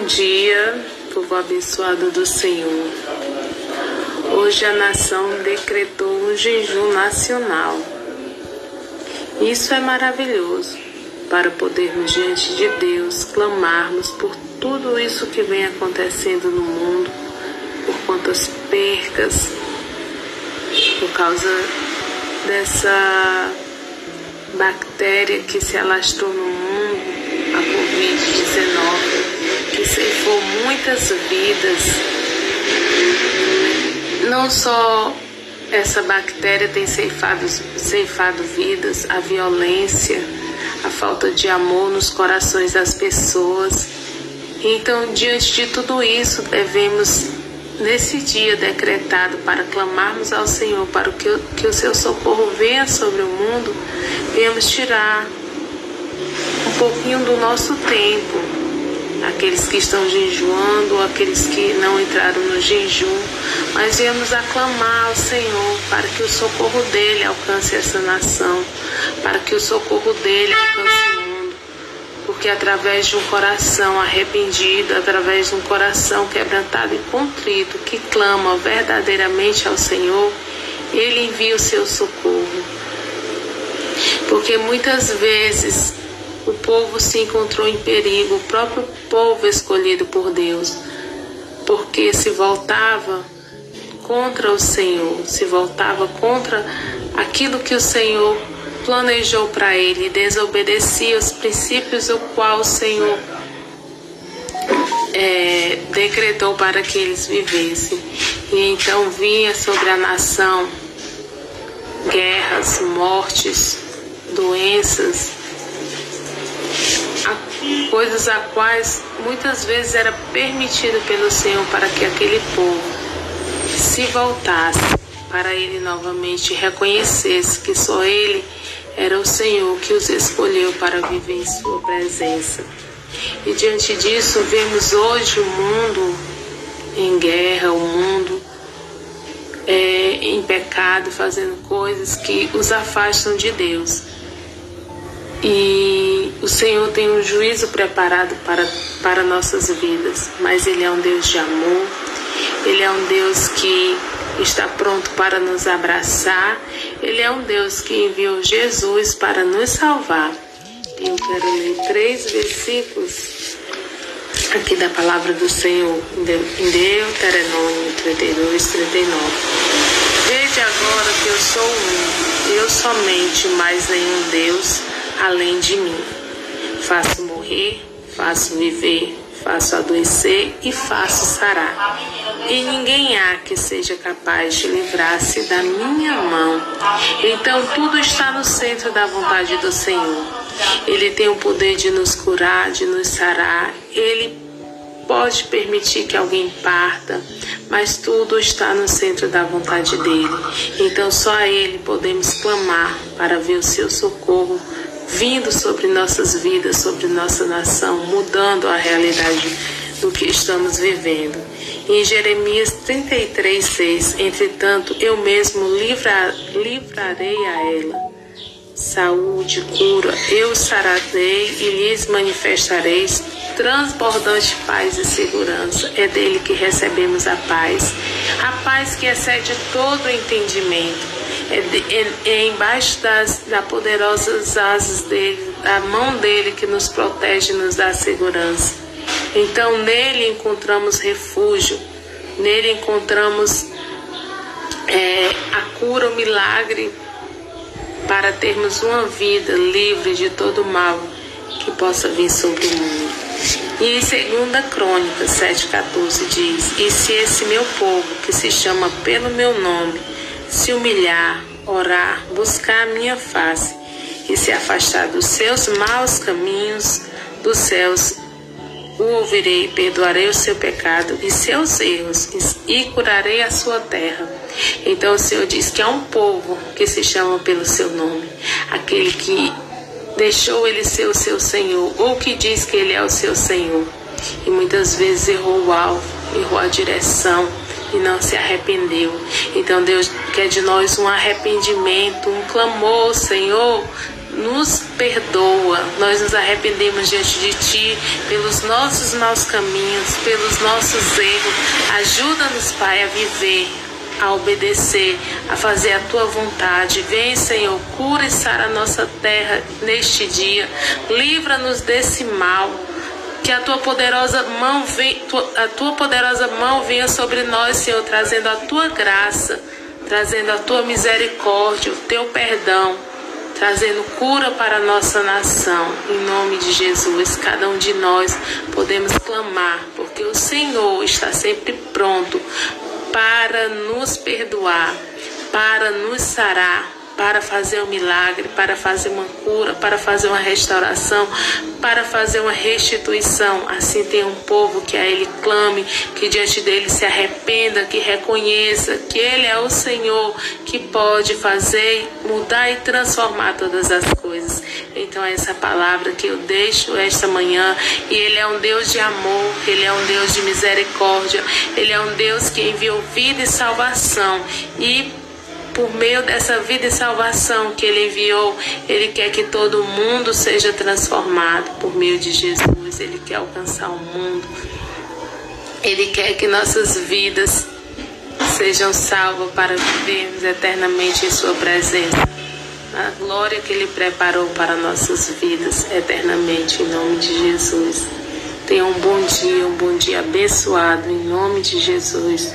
Bom dia, povo abençoado do Senhor. Hoje a nação decretou um jejum nacional. Isso é maravilhoso para podermos diante de Deus clamarmos por tudo isso que vem acontecendo no mundo, por quantas percas, por causa dessa bactéria que se alastrou no mundo, a Covid-19 que ceifou muitas vidas. Não só essa bactéria tem ceifado, ceifado vidas, a violência, a falta de amor nos corações das pessoas. Então, diante de tudo isso, devemos, nesse dia decretado, para clamarmos ao Senhor, para que, que o seu socorro venha sobre o mundo, venhamos tirar um pouquinho do nosso tempo aqueles que estão jejuando, aqueles que não entraram no jejum, mas viemos aclamar ao Senhor para que o socorro dele alcance essa nação, para que o socorro dele alcance o mundo, porque através de um coração arrependido, através de um coração quebrantado e contrito, que clama verdadeiramente ao Senhor, ele envia o seu socorro. Porque muitas vezes o povo se encontrou em perigo, o próprio povo escolhido por Deus, porque se voltava contra o Senhor, se voltava contra aquilo que o Senhor planejou para ele, desobedecia os princípios o qual o Senhor é, decretou para que eles vivessem. E então vinha sobre a nação guerras, mortes, doenças, coisas a quais muitas vezes era permitido pelo Senhor para que aquele povo se voltasse para Ele novamente, reconhecesse que só Ele era o Senhor que os escolheu para viver em Sua presença. E diante disso, vemos hoje o mundo em guerra, o mundo é, em pecado, fazendo coisas que os afastam de Deus. E o Senhor tem um juízo preparado para, para nossas vidas, mas Ele é um Deus de amor, Ele é um Deus que está pronto para nos abraçar, Ele é um Deus que enviou Jesus para nos salvar. Eu quero ler três versículos aqui da palavra do Senhor, em Deuteronômio 32, 39. Veja agora que eu sou um, eu somente, mais nenhum Deus além de mim. Faço morrer, faço viver, faço adoecer e faço sarar. E ninguém há que seja capaz de livrar-se da minha mão. Então tudo está no centro da vontade do Senhor. Ele tem o poder de nos curar, de nos sarar. Ele pode permitir que alguém parta, mas tudo está no centro da vontade dele. Então só a ele podemos clamar para ver o seu socorro vindo sobre nossas vidas, sobre nossa nação, mudando a realidade do que estamos vivendo. Em Jeremias 33, 6, entretanto, eu mesmo livra, livrarei a ela saúde, cura, eu sararei e lhes manifestareis transbordante paz e segurança. É dele que recebemos a paz, a paz que excede todo o entendimento é, de, é, é embaixo das, das poderosas asas dele, a mão dele que nos protege e nos dá segurança. Então nele encontramos refúgio, nele encontramos é, a cura, o milagre para termos uma vida livre de todo mal que possa vir sobre o mundo. E em 2 Crônica 7,14 diz: E se esse meu povo, que se chama pelo meu nome, se humilhar, orar, buscar a minha face e se afastar dos seus maus caminhos, dos céus o ouvirei, perdoarei o seu pecado e seus erros e curarei a sua terra. Então o Senhor diz que há um povo que se chama pelo seu nome, aquele que deixou ele ser o seu Senhor, ou que diz que ele é o seu Senhor, e muitas vezes errou o alvo, errou a direção, e não se arrependeu. Então Deus quer de nós um arrependimento, um clamor, Senhor, nos perdoa. Nós nos arrependemos diante de Ti pelos nossos maus caminhos, pelos nossos erros. Ajuda-nos, Pai, a viver, a obedecer, a fazer a Tua vontade. Vem, Senhor, cura e sara a nossa terra neste dia. Livra-nos desse mal. Que a tua poderosa mão venha, a tua poderosa mão venha sobre nós, Senhor, trazendo a tua graça, trazendo a tua misericórdia, o teu perdão trazendo cura para a nossa nação. Em nome de Jesus, cada um de nós podemos clamar, porque o Senhor está sempre pronto para nos perdoar, para nos sarar, para fazer um milagre, para fazer uma cura, para fazer uma restauração, para fazer uma restituição. Assim tem um povo que a Ele clame, que diante dele se arrependa, que reconheça que Ele é o Senhor que pode fazer, mudar e transformar todas as coisas. Então é essa palavra que eu deixo esta manhã. E Ele é um Deus de amor, Ele é um Deus de misericórdia, Ele é um Deus que enviou vida e salvação. E por meio dessa vida e salvação que Ele enviou, Ele quer que todo mundo seja transformado por meio de Jesus. Ele quer alcançar o mundo. Ele quer que nossas vidas sejam salvas para vivermos eternamente em Sua presença. A glória que Ele preparou para nossas vidas eternamente, em nome de Jesus. Tenha um bom dia, um bom dia abençoado, em nome de Jesus.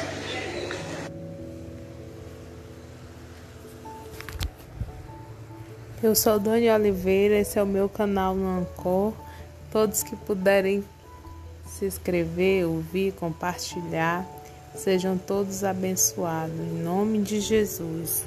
Eu sou Dani Oliveira, esse é o meu canal no Ancor. Todos que puderem se inscrever, ouvir, compartilhar, sejam todos abençoados. Em nome de Jesus.